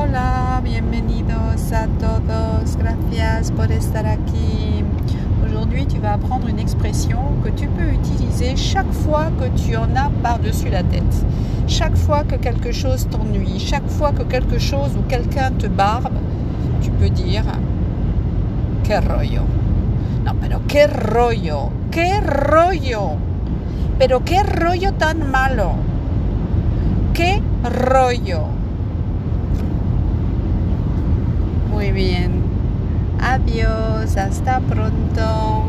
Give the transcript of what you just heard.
Hola, bienvenidos a todos. Gracias por estar aquí. Aujourd'hui, tu vas apprendre une expression que tu peux utiliser chaque fois que tu en as par-dessus la tête. Chaque fois que quelque chose t'ennuie, chaque fois que quelque chose ou quelqu'un te barbe, tu peux dire que rollo. Non, pero que rollo, que rollo. Pero qué rollo tan malo. Qué rollo. Bien. Adiós, hasta pronto.